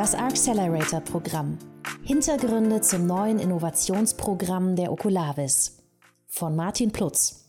Das Accelerator-Programm. Hintergründe zum neuen Innovationsprogramm der Oculavis. Von Martin Plutz.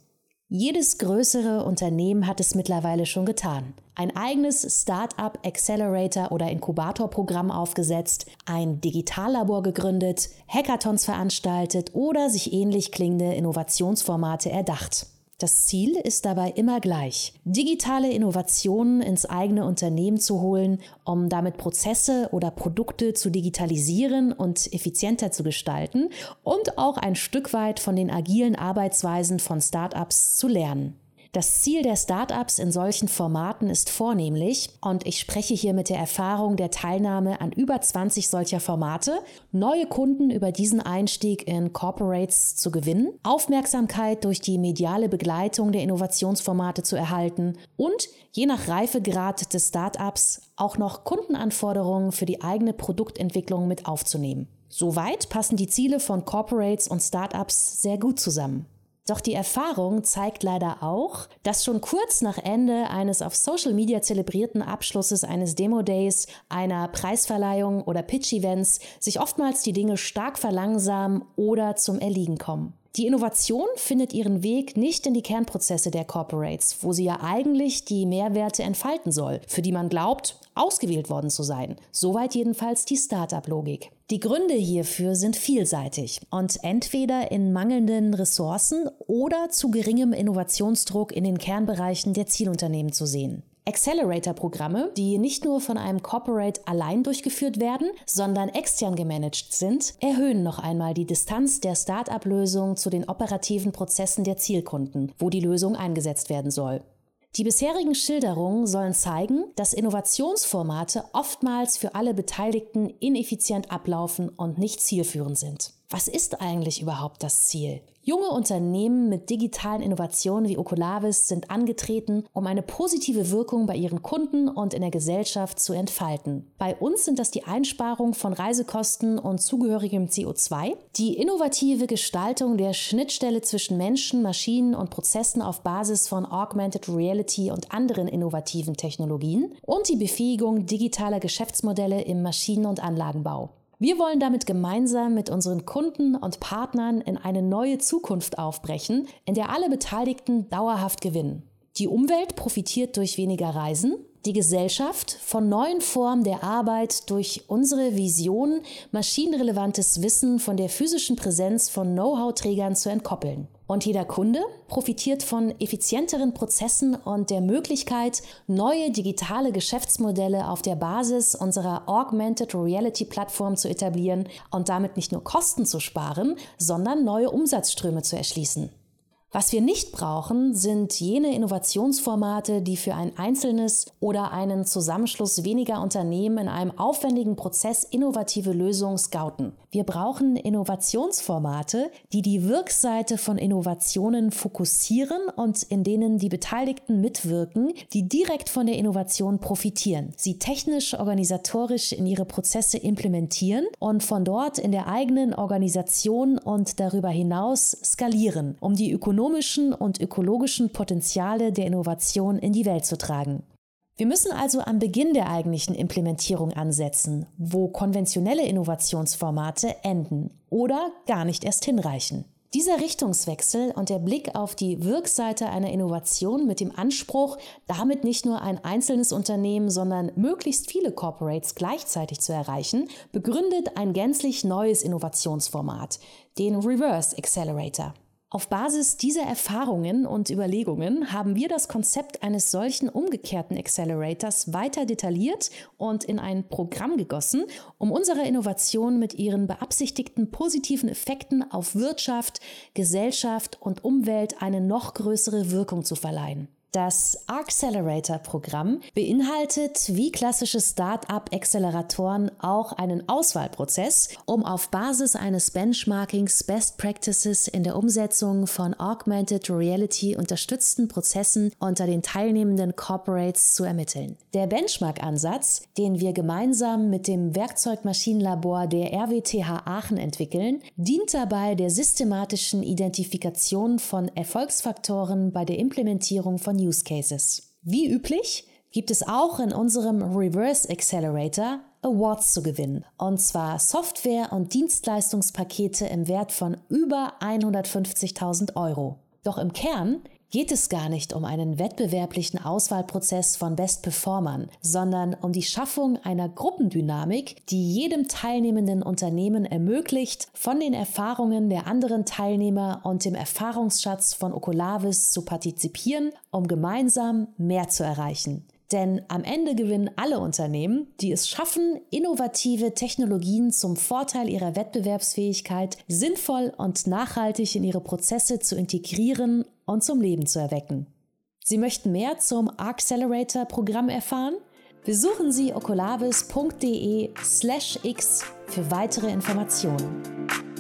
Jedes größere Unternehmen hat es mittlerweile schon getan. Ein eigenes Startup Accelerator oder Inkubatorprogramm aufgesetzt, ein Digitallabor gegründet, Hackathons veranstaltet oder sich ähnlich klingende Innovationsformate erdacht. Das Ziel ist dabei immer gleich, digitale Innovationen ins eigene Unternehmen zu holen, um damit Prozesse oder Produkte zu digitalisieren und effizienter zu gestalten und auch ein Stück weit von den agilen Arbeitsweisen von Startups zu lernen. Das Ziel der Startups in solchen Formaten ist vornehmlich, und ich spreche hier mit der Erfahrung der Teilnahme an über 20 solcher Formate, neue Kunden über diesen Einstieg in Corporates zu gewinnen, Aufmerksamkeit durch die mediale Begleitung der Innovationsformate zu erhalten und je nach Reifegrad des Startups auch noch Kundenanforderungen für die eigene Produktentwicklung mit aufzunehmen. Soweit passen die Ziele von Corporates und Startups sehr gut zusammen. Doch die Erfahrung zeigt leider auch, dass schon kurz nach Ende eines auf Social Media zelebrierten Abschlusses eines Demo Days, einer Preisverleihung oder Pitch-Events sich oftmals die Dinge stark verlangsamen oder zum Erliegen kommen. Die Innovation findet ihren Weg nicht in die Kernprozesse der Corporates, wo sie ja eigentlich die Mehrwerte entfalten soll, für die man glaubt, ausgewählt worden zu sein. Soweit jedenfalls die Startup-Logik. Die Gründe hierfür sind vielseitig und entweder in mangelnden Ressourcen oder zu geringem Innovationsdruck in den Kernbereichen der Zielunternehmen zu sehen. Accelerator-Programme, die nicht nur von einem Corporate allein durchgeführt werden, sondern extern gemanagt sind, erhöhen noch einmal die Distanz der Start-up-Lösung zu den operativen Prozessen der Zielkunden, wo die Lösung eingesetzt werden soll. Die bisherigen Schilderungen sollen zeigen, dass Innovationsformate oftmals für alle Beteiligten ineffizient ablaufen und nicht zielführend sind. Was ist eigentlich überhaupt das Ziel? Junge Unternehmen mit digitalen Innovationen wie Oculavis sind angetreten, um eine positive Wirkung bei ihren Kunden und in der Gesellschaft zu entfalten. Bei uns sind das die Einsparung von Reisekosten und zugehörigem CO2, die innovative Gestaltung der Schnittstelle zwischen Menschen, Maschinen und Prozessen auf Basis von Augmented Reality und anderen innovativen Technologien und die Befähigung digitaler Geschäftsmodelle im Maschinen- und Anlagenbau. Wir wollen damit gemeinsam mit unseren Kunden und Partnern in eine neue Zukunft aufbrechen, in der alle Beteiligten dauerhaft gewinnen. Die Umwelt profitiert durch weniger Reisen, die Gesellschaft von neuen Formen der Arbeit durch unsere Vision, maschinenrelevantes Wissen von der physischen Präsenz von Know-how-Trägern zu entkoppeln. Und jeder Kunde profitiert von effizienteren Prozessen und der Möglichkeit, neue digitale Geschäftsmodelle auf der Basis unserer Augmented Reality Plattform zu etablieren und damit nicht nur Kosten zu sparen, sondern neue Umsatzströme zu erschließen. Was wir nicht brauchen, sind jene Innovationsformate, die für ein einzelnes oder einen Zusammenschluss weniger Unternehmen in einem aufwendigen Prozess innovative Lösungen scouten. Wir brauchen Innovationsformate, die die Wirkseite von Innovationen fokussieren und in denen die Beteiligten mitwirken, die direkt von der Innovation profitieren, sie technisch organisatorisch in ihre Prozesse implementieren und von dort in der eigenen Organisation und darüber hinaus skalieren, um die ökonomische ökonomischen und ökologischen Potenziale der Innovation in die Welt zu tragen. Wir müssen also am Beginn der eigentlichen Implementierung ansetzen, wo konventionelle Innovationsformate enden oder gar nicht erst hinreichen. Dieser Richtungswechsel und der Blick auf die Wirkseite einer Innovation mit dem Anspruch, damit nicht nur ein einzelnes Unternehmen, sondern möglichst viele Corporates gleichzeitig zu erreichen, begründet ein gänzlich neues Innovationsformat, den Reverse Accelerator. Auf Basis dieser Erfahrungen und Überlegungen haben wir das Konzept eines solchen umgekehrten Accelerators weiter detailliert und in ein Programm gegossen, um unserer Innovation mit ihren beabsichtigten positiven Effekten auf Wirtschaft, Gesellschaft und Umwelt eine noch größere Wirkung zu verleihen. Das Accelerator-Programm beinhaltet wie klassische Start-up-Acceleratoren auch einen Auswahlprozess, um auf Basis eines Benchmarkings Best Practices in der Umsetzung von Augmented Reality unterstützten Prozessen unter den teilnehmenden Corporates zu ermitteln. Der Benchmark-Ansatz, den wir gemeinsam mit dem Werkzeugmaschinenlabor der RWTH Aachen entwickeln, dient dabei der systematischen Identifikation von Erfolgsfaktoren bei der Implementierung von Use Cases. Wie üblich gibt es auch in unserem Reverse Accelerator Awards zu gewinnen. Und zwar Software- und Dienstleistungspakete im Wert von über 150.000 Euro. Doch im Kern geht es gar nicht um einen wettbewerblichen Auswahlprozess von Best-Performern, sondern um die Schaffung einer Gruppendynamik, die jedem teilnehmenden Unternehmen ermöglicht, von den Erfahrungen der anderen Teilnehmer und dem Erfahrungsschatz von Ocolavis zu partizipieren, um gemeinsam mehr zu erreichen. Denn am Ende gewinnen alle Unternehmen, die es schaffen, innovative Technologien zum Vorteil ihrer Wettbewerbsfähigkeit sinnvoll und nachhaltig in ihre Prozesse zu integrieren und zum Leben zu erwecken. Sie möchten mehr zum Accelerator-Programm erfahren? Besuchen Sie ocolavis.de/x für weitere Informationen.